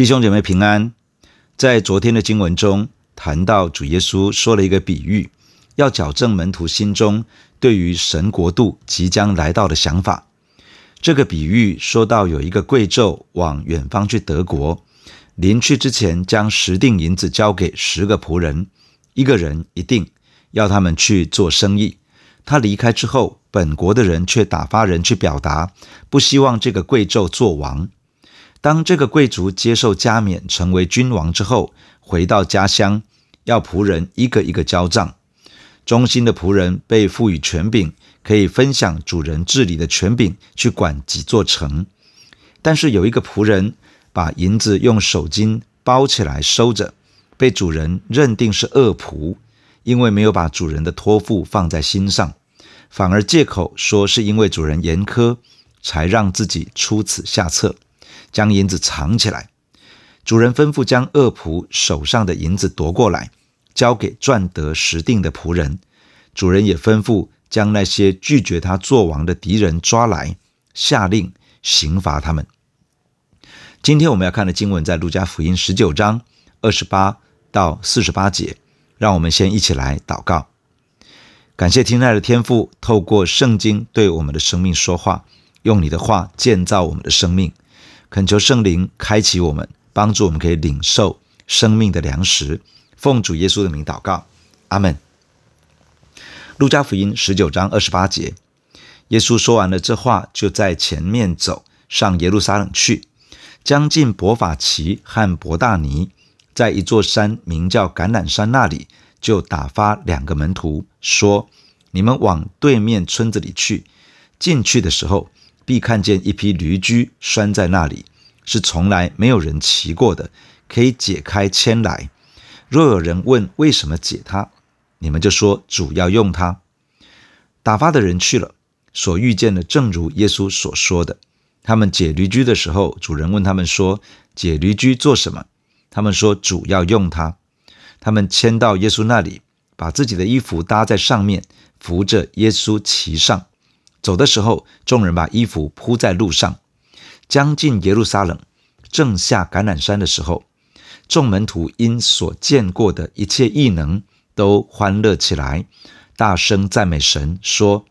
弟兄姐妹平安。在昨天的经文中谈到，主耶稣说了一个比喻，要矫正门徒心中对于神国度即将来到的想法。这个比喻说到，有一个贵胄往远方去德国，临去之前将十锭银子交给十个仆人，一个人一錠，要他们去做生意。他离开之后，本国的人却打发人去表达，不希望这个贵胄做王。当这个贵族接受加冕成为君王之后，回到家乡，要仆人一个一个交账。忠心的仆人被赋予权柄，可以分享主人治理的权柄，去管几座城。但是有一个仆人把银子用手巾包起来收着，被主人认定是恶仆，因为没有把主人的托付放在心上，反而借口说是因为主人严苛，才让自己出此下策。将银子藏起来，主人吩咐将恶仆手上的银子夺过来，交给赚得十锭的仆人。主人也吩咐将那些拒绝他做王的敌人抓来，下令刑罚他们。今天我们要看的经文在路加福音十九章二十八到四十八节。让我们先一起来祷告，感谢天爱的天父，透过圣经对我们的生命说话，用你的话建造我们的生命。恳求圣灵开启我们，帮助我们可以领受生命的粮食。奉主耶稣的名祷告，阿门。路加福音十九章二十八节，耶稣说完了这话，就在前面走上耶路撒冷去。将近伯法其和伯大尼，在一座山名叫橄榄山那里，就打发两个门徒说：“你们往对面村子里去。”进去的时候，必看见一匹驴驹拴在那里，是从来没有人骑过的，可以解开牵来。若有人问为什么解它，你们就说主要用它。打发的人去了，所遇见的正如耶稣所说的。他们解驴驹的时候，主人问他们说：“解驴驹做什么？”他们说：“主要用它。”他们牵到耶稣那里，把自己的衣服搭在上面，扶着耶稣骑上。走的时候，众人把衣服铺在路上。将近耶路撒冷，正下橄榄山的时候，众门徒因所见过的一切异能，都欢乐起来，大声赞美神，说：“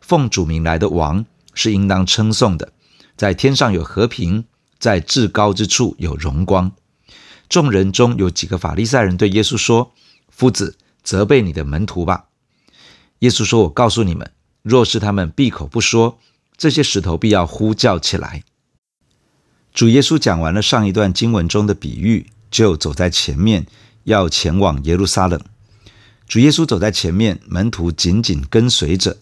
奉主名来的王是应当称颂的，在天上有和平，在至高之处有荣光。”众人中有几个法利赛人对耶稣说：“夫子，责备你的门徒吧。”耶稣说：“我告诉你们。”若是他们闭口不说，这些石头必要呼叫起来。主耶稣讲完了上一段经文中的比喻，就走在前面，要前往耶路撒冷。主耶稣走在前面，门徒紧紧跟随着。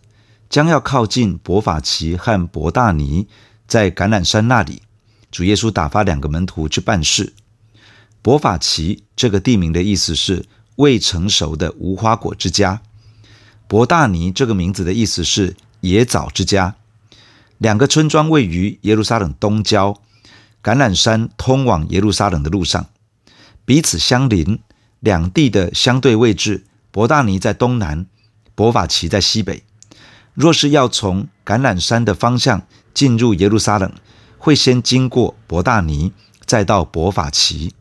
将要靠近伯法其和伯大尼，在橄榄山那里，主耶稣打发两个门徒去办事。伯法其这个地名的意思是未成熟的无花果之家。伯大尼这个名字的意思是野枣之家，两个村庄位于耶路撒冷东郊，橄榄山通往耶路撒冷的路上，彼此相邻。两地的相对位置，伯大尼在东南，伯法其在西北。若是要从橄榄山的方向进入耶路撒冷，会先经过伯大尼，再到伯法其。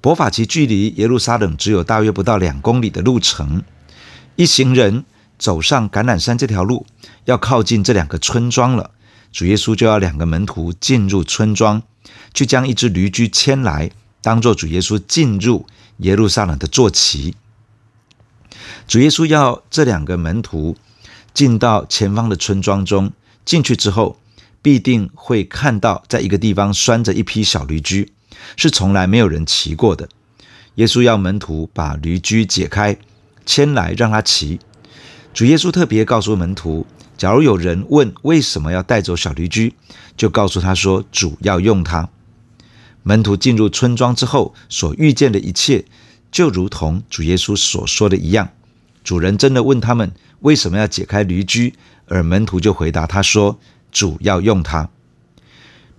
伯法其距离耶路撒冷只有大约不到两公里的路程。一行人走上橄榄山这条路，要靠近这两个村庄了。主耶稣就要两个门徒进入村庄，去将一只驴驹牵来，当做主耶稣进入耶路撒冷的坐骑。主耶稣要这两个门徒进到前方的村庄中，进去之后，必定会看到在一个地方拴着一匹小驴驹，是从来没有人骑过的。耶稣要门徒把驴驹解开。牵来让他骑。主耶稣特别告诉门徒：假如有人问为什么要带走小驴驹，就告诉他说：主要用它。门徒进入村庄之后所遇见的一切，就如同主耶稣所说的一样。主人真的问他们为什么要解开驴驹，而门徒就回答他说：主要用它。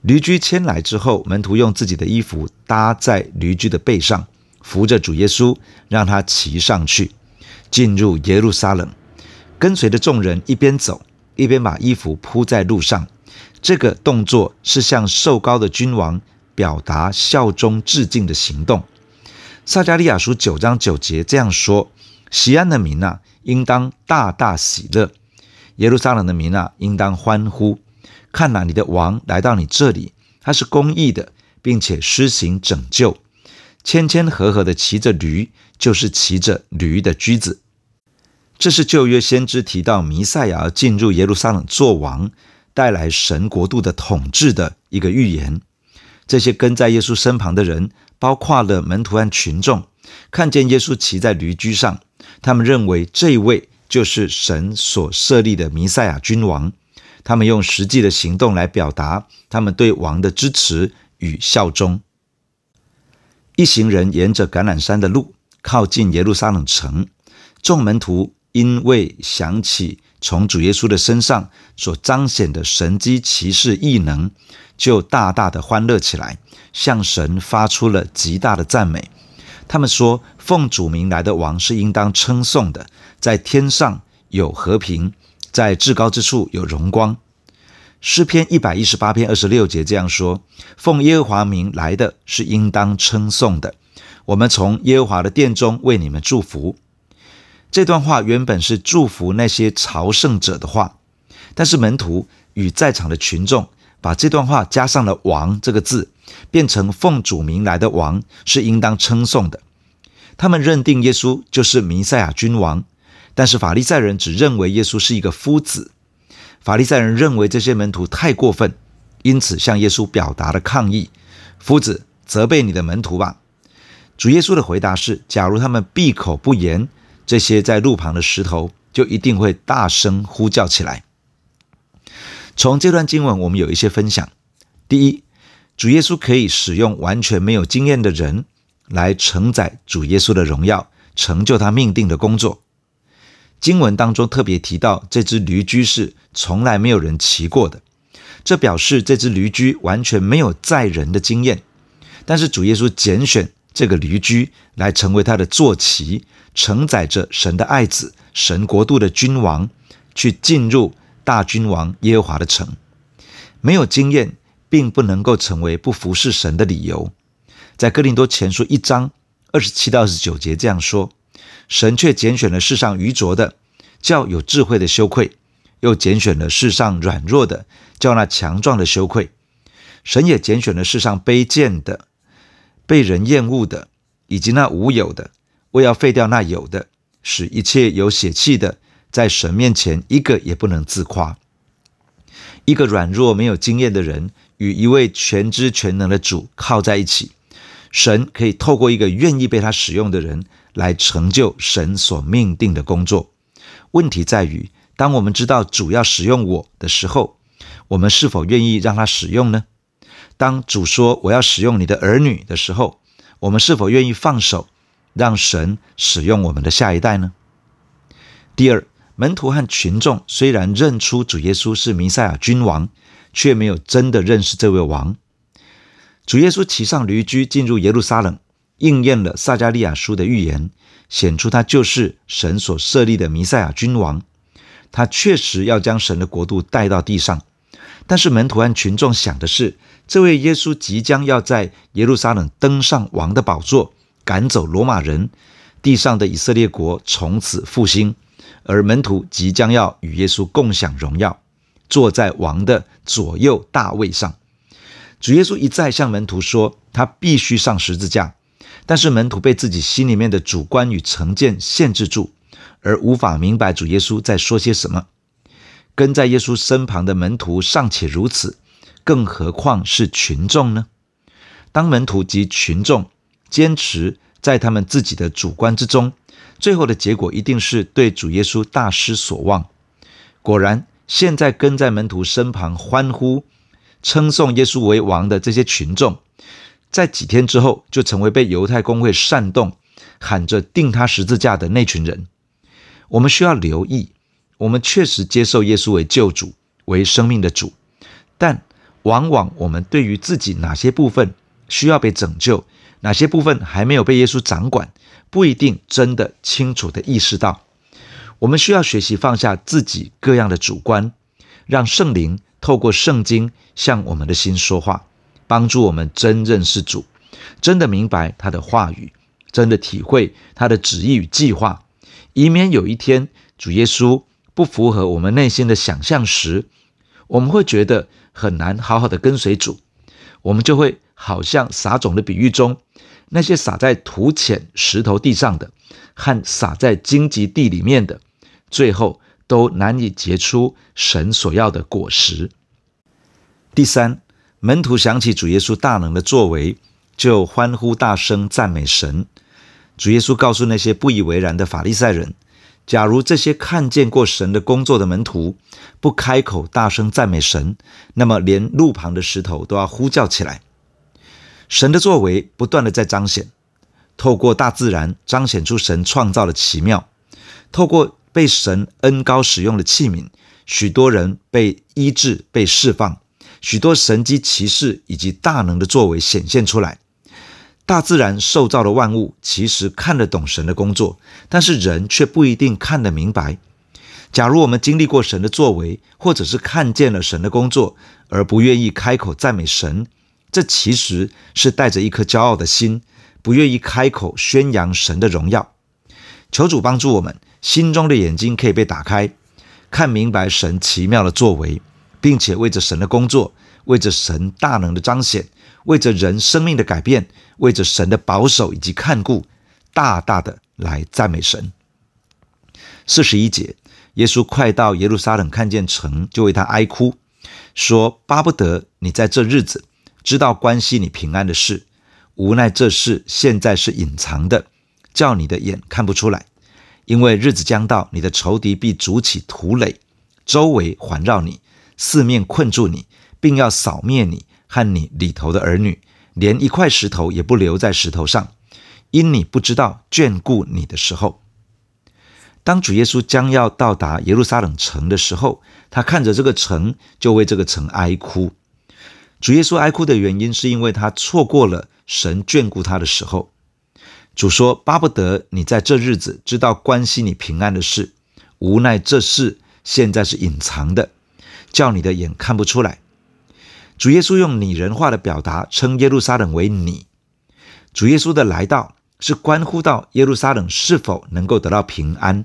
驴驹牵来之后，门徒用自己的衣服搭在驴驹的背上，扶着主耶稣，让他骑上去。进入耶路撒冷，跟随的众人一边走一边把衣服铺在路上。这个动作是向受膏的君王表达效忠致敬的行动。撒迦利亚书九章九节这样说：“西安的民啊，应当大大喜乐；耶路撒冷的民啊，应当欢呼。看哪，你的王来到你这里，他是公义的，并且施行拯救，谦谦和和的骑着驴，就是骑着驴的驹子。”这是旧约先知提到弥赛亚进入耶路撒冷作王，带来神国度的统治的一个预言。这些跟在耶稣身旁的人，包括了门徒和群众，看见耶稣骑在驴驹上，他们认为这位就是神所设立的弥赛亚君王。他们用实际的行动来表达他们对王的支持与效忠。一行人沿着橄榄山的路靠近耶路撒冷城，众门徒因为想起从主耶稣的身上所彰显的神机骑士异能，就大大的欢乐起来，向神发出了极大的赞美。他们说：“奉主名来的王是应当称颂的，在天上有和平，在至高之处有荣光。”诗篇一百一十八篇二十六节这样说：“奉耶和华名来的是应当称颂的，我们从耶和华的殿中为你们祝福。”这段话原本是祝福那些朝圣者的话，但是门徒与在场的群众。把这段话加上了“王”这个字，变成奉主名来的王是应当称颂的。他们认定耶稣就是弥赛亚君王，但是法利赛人只认为耶稣是一个夫子。法利赛人认为这些门徒太过分，因此向耶稣表达了抗议：“夫子，责备你的门徒吧。”主耶稣的回答是：“假如他们闭口不言，这些在路旁的石头就一定会大声呼叫起来。”从这段经文，我们有一些分享。第一，主耶稣可以使用完全没有经验的人来承载主耶稣的荣耀，成就他命定的工作。经文当中特别提到，这只驴驹是从来没有人骑过的，这表示这只驴驹完全没有载人的经验。但是主耶稣拣选这个驴驹来成为他的坐骑，承载着神的爱子、神国度的君王去进入。大君王耶和华的城，没有经验，并不能够成为不服侍神的理由。在哥林多前书一章二十七到二十九节这样说：神却拣选了世上愚拙的，叫有智慧的羞愧；又拣选了世上软弱的，叫那强壮的羞愧。神也拣选了世上卑贱的、被人厌恶的，以及那无有的，为要废掉那有的，使一切有血气的。在神面前，一个也不能自夸。一个软弱、没有经验的人，与一位全知全能的主靠在一起，神可以透过一个愿意被他使用的人，来成就神所命定的工作。问题在于，当我们知道主要使用我的时候，我们是否愿意让他使用呢？当主说我要使用你的儿女的时候，我们是否愿意放手，让神使用我们的下一代呢？第二。门徒和群众虽然认出主耶稣是弥赛亚君王，却没有真的认识这位王。主耶稣骑上驴驹进入耶路撒冷，应验了撒迦利亚书的预言，显出他就是神所设立的弥赛亚君王。他确实要将神的国度带到地上。但是门徒和群众想的是，这位耶稣即将要在耶路撒冷登上王的宝座，赶走罗马人，地上的以色列国从此复兴。而门徒即将要与耶稣共享荣耀，坐在王的左右大位上。主耶稣一再向门徒说，他必须上十字架，但是门徒被自己心里面的主观与成见限制住，而无法明白主耶稣在说些什么。跟在耶稣身旁的门徒尚且如此，更何况是群众呢？当门徒及群众坚持在他们自己的主观之中。最后的结果一定是对主耶稣大失所望。果然，现在跟在门徒身旁欢呼、称颂耶稣为王的这些群众，在几天之后就成为被犹太公会煽动、喊着钉他十字架的那群人。我们需要留意，我们确实接受耶稣为救主、为生命的主，但往往我们对于自己哪些部分需要被拯救，哪些部分还没有被耶稣掌管，不一定真的清楚地意识到。我们需要学习放下自己各样的主观，让圣灵透过圣经向我们的心说话，帮助我们真认识主，真的明白他的话语，真的体会他的旨意与计划，以免有一天主耶稣不符合我们内心的想象时，我们会觉得很难好好的跟随主，我们就会好像撒种的比喻中，那些撒在土浅石头地上的，和撒在荆棘地里面的，最后都难以结出神所要的果实。第三，门徒想起主耶稣大能的作为，就欢呼大声赞美神。主耶稣告诉那些不以为然的法利赛人，假如这些看见过神的工作的门徒不开口大声赞美神，那么连路旁的石头都要呼叫起来。神的作为不断的在彰显，透过大自然彰显出神创造的奇妙，透过被神恩高使用的器皿，许多人被医治、被释放，许多神迹奇事以及大能的作为显现出来。大自然受造的万物其实看得懂神的工作，但是人却不一定看得明白。假如我们经历过神的作为，或者是看见了神的工作，而不愿意开口赞美神，这其实是带着一颗骄傲的心，不愿意开口宣扬神的荣耀。求主帮助我们，心中的眼睛可以被打开，看明白神奇妙的作为，并且为着神的工作，为着神大能的彰显。为着人生命的改变，为着神的保守以及看顾，大大的来赞美神。四十一节，耶稣快到耶路撒冷，看见城，就为他哀哭，说：“巴不得你在这日子知道关系你平安的事，无奈这事现在是隐藏的，叫你的眼看不出来。因为日子将到，你的仇敌必筑起土垒，周围环绕你，四面困住你，并要扫灭你。”和你里头的儿女，连一块石头也不留在石头上，因你不知道眷顾你的时候。当主耶稣将要到达耶路撒冷城的时候，他看着这个城，就为这个城哀哭。主耶稣哀哭的原因，是因为他错过了神眷顾他的时候。主说：“巴不得你在这日子知道关心你平安的事，无奈这事现在是隐藏的，叫你的眼看不出来。”主耶稣用拟人化的表达称耶路撒冷为“你”。主耶稣的来到是关乎到耶路撒冷是否能够得到平安。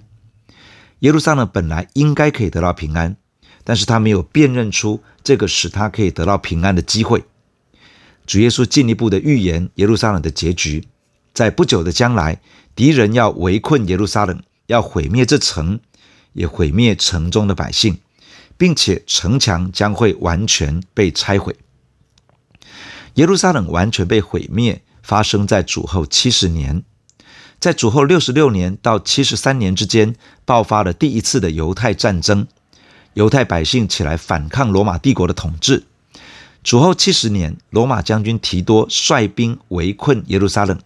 耶路撒冷本来应该可以得到平安，但是他没有辨认出这个使他可以得到平安的机会。主耶稣进一步的预言耶路撒冷的结局，在不久的将来，敌人要围困耶路撒冷，要毁灭这城，也毁灭城中的百姓。并且城墙将会完全被拆毁，耶路撒冷完全被毁灭，发生在主后七十年，在主后六十六年到七十三年之间，爆发了第一次的犹太战争，犹太百姓起来反抗罗马帝国的统治。主后七十年，罗马将军提多率兵围困耶路撒冷，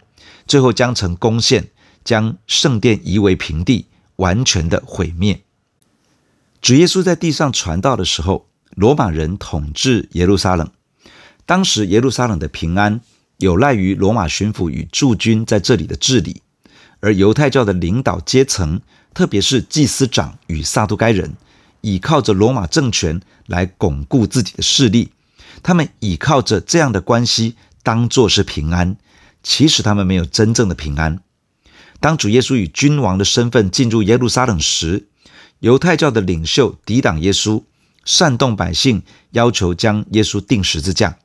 最后将城攻陷，将圣殿夷为平地，完全的毁灭。主耶稣在地上传道的时候，罗马人统治耶路撒冷。当时耶路撒冷的平安有赖于罗马巡抚与驻军在这里的治理，而犹太教的领导阶层，特别是祭司长与撒都该人，倚靠着罗马政权来巩固自己的势力。他们倚靠着这样的关系，当作是平安，其实他们没有真正的平安。当主耶稣以君王的身份进入耶路撒冷时，犹太教的领袖抵挡耶稣，煽动百姓要求将耶稣钉十字架。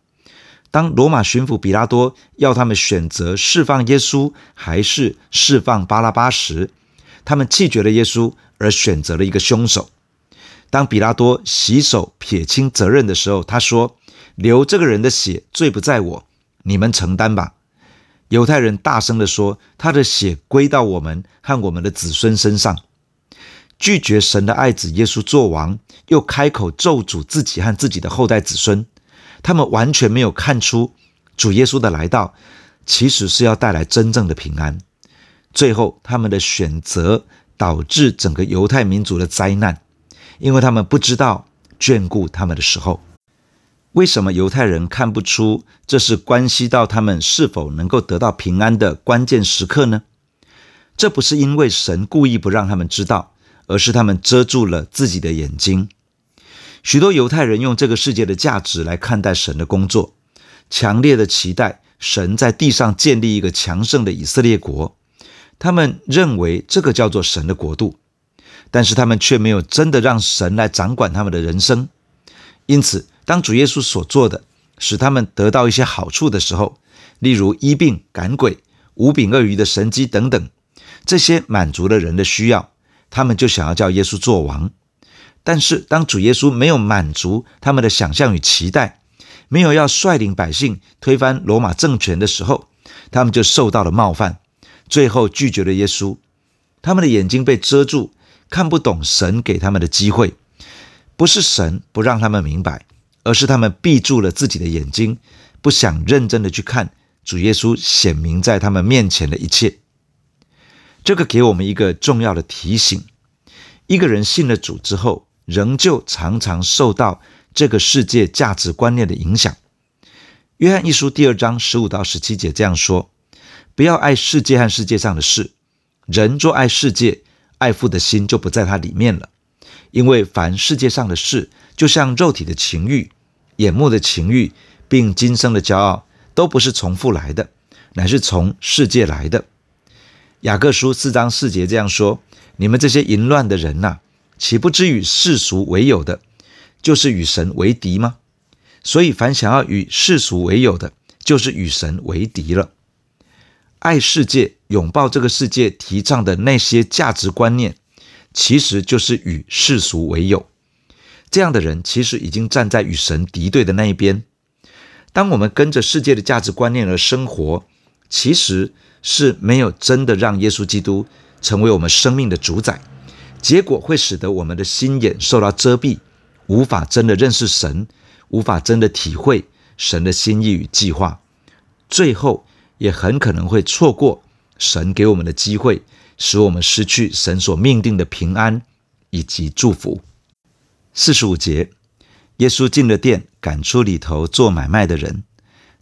当罗马巡抚比拉多要他们选择释放耶稣还是释放巴拉巴时，他们弃绝了耶稣，而选择了一个凶手。当比拉多洗手撇清责任的时候，他说：“流这个人的血，罪不在我，你们承担吧。”犹太人大声地说：“他的血归到我们和我们的子孙身上。”拒绝神的爱子耶稣做王，又开口咒诅自己和自己的后代子孙，他们完全没有看出主耶稣的来到其实是要带来真正的平安。最后，他们的选择导致整个犹太民族的灾难，因为他们不知道眷顾他们的时候。为什么犹太人看不出这是关系到他们是否能够得到平安的关键时刻呢？这不是因为神故意不让他们知道。而是他们遮住了自己的眼睛。许多犹太人用这个世界的价值来看待神的工作，强烈的期待神在地上建立一个强盛的以色列国。他们认为这个叫做神的国度，但是他们却没有真的让神来掌管他们的人生。因此，当主耶稣所做的使他们得到一些好处的时候，例如医病、赶鬼、五饼二鱼的神迹等等，这些满足了人的需要，他们就想要叫耶稣做王。但是，当主耶稣没有满足他们的想象与期待，没有要率领百姓推翻罗马政权的时候，他们就受到了冒犯。最后拒绝了耶稣，他们的眼睛被遮住，看不懂神给他们的机会。不是神不让他们明白，而是他们闭住了自己的眼睛，不想认真的去看主耶稣显明在他们面前的一切。这个给我们一个重要的提醒：一个人信了主之后，仍旧常常受到这个世界价值观念的影响。约翰一书第二章十五到十七节这样说。不要爱世界和世界上的事。人若爱世界，爱父的心就不在他里面了。因为凡世界上的事，就像肉体的情欲、眼目的情欲，并今生的骄傲，都不是从父来的，乃是从世界来的。雅各书四章四节这样说：你们这些淫乱的人呐、岂不知与世俗为友的，就是与神为敌吗？所以凡想要与世俗为友的，就是与神为敌了。爱世界、拥抱这个世界提倡的那些价值观念，其实就是与世俗为友。这样的人其实已经站在与神敌对的那一边。当我们跟着世界的价值观念而生活，其实是没有真的让耶稣基督成为我们生命的主宰。结果会使得我们的心眼受到遮蔽，无法真的认识神，无法真的体会神的心意与计划。最后，也很可能会错过神给我们的机会，使我们失去神所命定的平安以及祝福。四十五节，耶稣进了殿，赶出里头做买卖的人，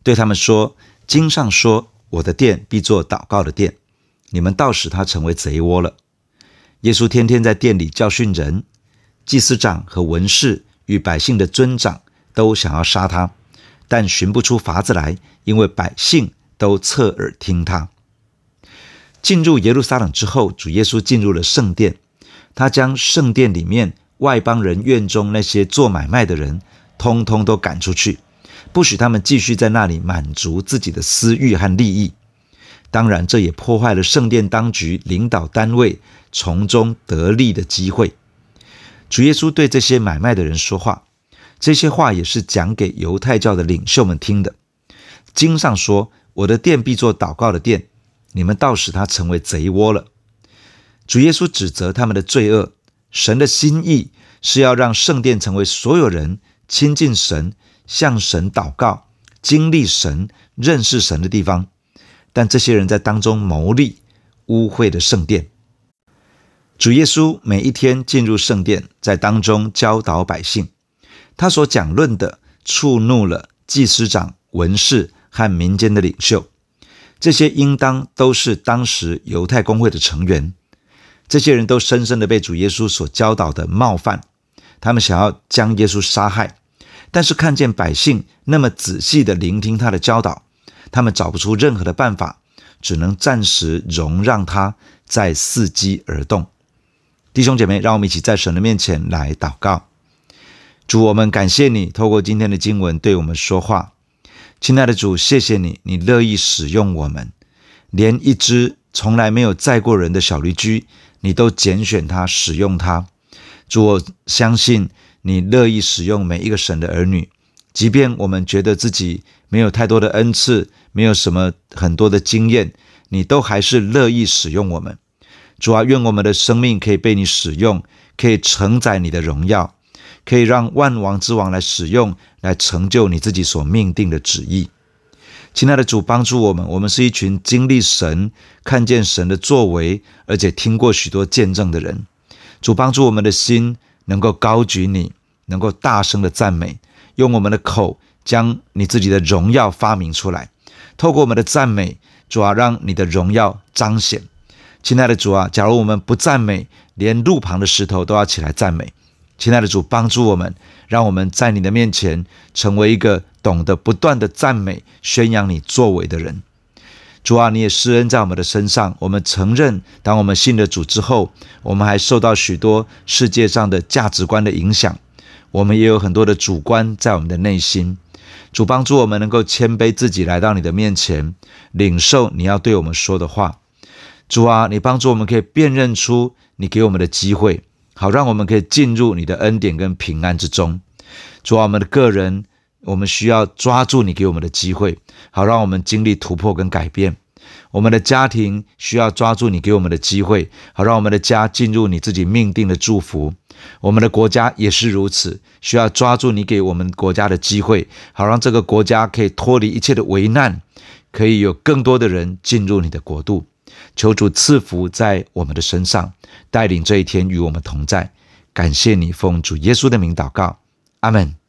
对他们说：“经上说，我的殿必作祷告的殿，你们倒使他成为贼窝了。”耶稣天天在殿里教训人，祭司长和文士与百姓的尊长都想要杀他，但寻不出法子来，因为百姓。都侧耳听他。进入耶路撒冷之后，主耶稣进入了圣殿，他将圣殿里面外邦人院中那些做买卖的人，通通都赶出去，不许他们继续在那里满足自己的私欲和利益。当然，这也破坏了圣殿当局领导单位从中得利的机会。主耶稣对这些买卖的人说话，这些话也是讲给犹太教的领袖们听的。经上说。我的殿必做祷告的殿，你们倒使它成为贼窝了。主耶稣指责他们的罪恶。神的心意是要让圣殿成为所有人亲近神、向神祷告、经历神、认识神的地方。但这些人在当中牟利，污秽的圣殿。主耶稣每一天进入圣殿，在当中教导百姓。他所讲论的触怒了祭司长、文士。和民间的领袖，这些应当都是当时犹太公会的成员。这些人都深深的被主耶稣所教导的冒犯，他们想要将耶稣杀害，但是看见百姓那么仔细的聆听他的教导，他们找不出任何的办法，只能暂时容让他再伺机而动。弟兄姐妹，让我们一起在神的面前来祷告。主，我们感谢你，透过今天的经文对我们说话。亲爱的主，谢谢你，你乐意使用我们，连一只从来没有载过人的小驴驹，你都拣选它，使用它。主，我相信你乐意使用每一个神的儿女，即便我们觉得自己没有太多的恩赐，没有什么很多的经验，你都还是乐意使用我们。主啊，愿我们的生命可以被你使用，可以承载你的荣耀。可以让万王之王来使用，来成就你自己所命定的旨意。亲爱的主，帮助我们，我们是一群经历神、看见神的作为，而且听过许多见证的人。主帮助我们的心能够高举你，能够大声的赞美，用我们的口将你自己的荣耀发明出来。透过我们的赞美，主啊，让你的荣耀彰显。亲爱的主啊，假如我们不赞美，连路旁的石头都要起来赞美。亲爱的主，帮助我们，让我们在你的面前成为一个懂得不断的赞美、宣扬你作为的人。主啊，你也施恩在我们的身上。我们承认，当我们信了主之后，我们还受到许多世界上的价值观的影响。我们也有很多的主观在我们的内心。主帮助我们能够谦卑自己，来到你的面前，领受你要对我们说的话。主啊，你帮助我们可以辨认出你给我们的机会，好让我们可以进入你的恩典跟平安之中。主啊，我们的个人，我们需要抓住你给我们的机会，好让我们经历突破跟改变。我们的家庭需要抓住你给我们的机会，好让我们的家进入你自己命定的祝福。我们的国家也是如此，需要抓住你给我们国家的机会，好让这个国家可以脱离一切的危难，可以有更多的人进入你的国度。求主赐福在我们的身上，带领这一天与我们同在。感谢你，奉主耶稣的名祷告，阿门。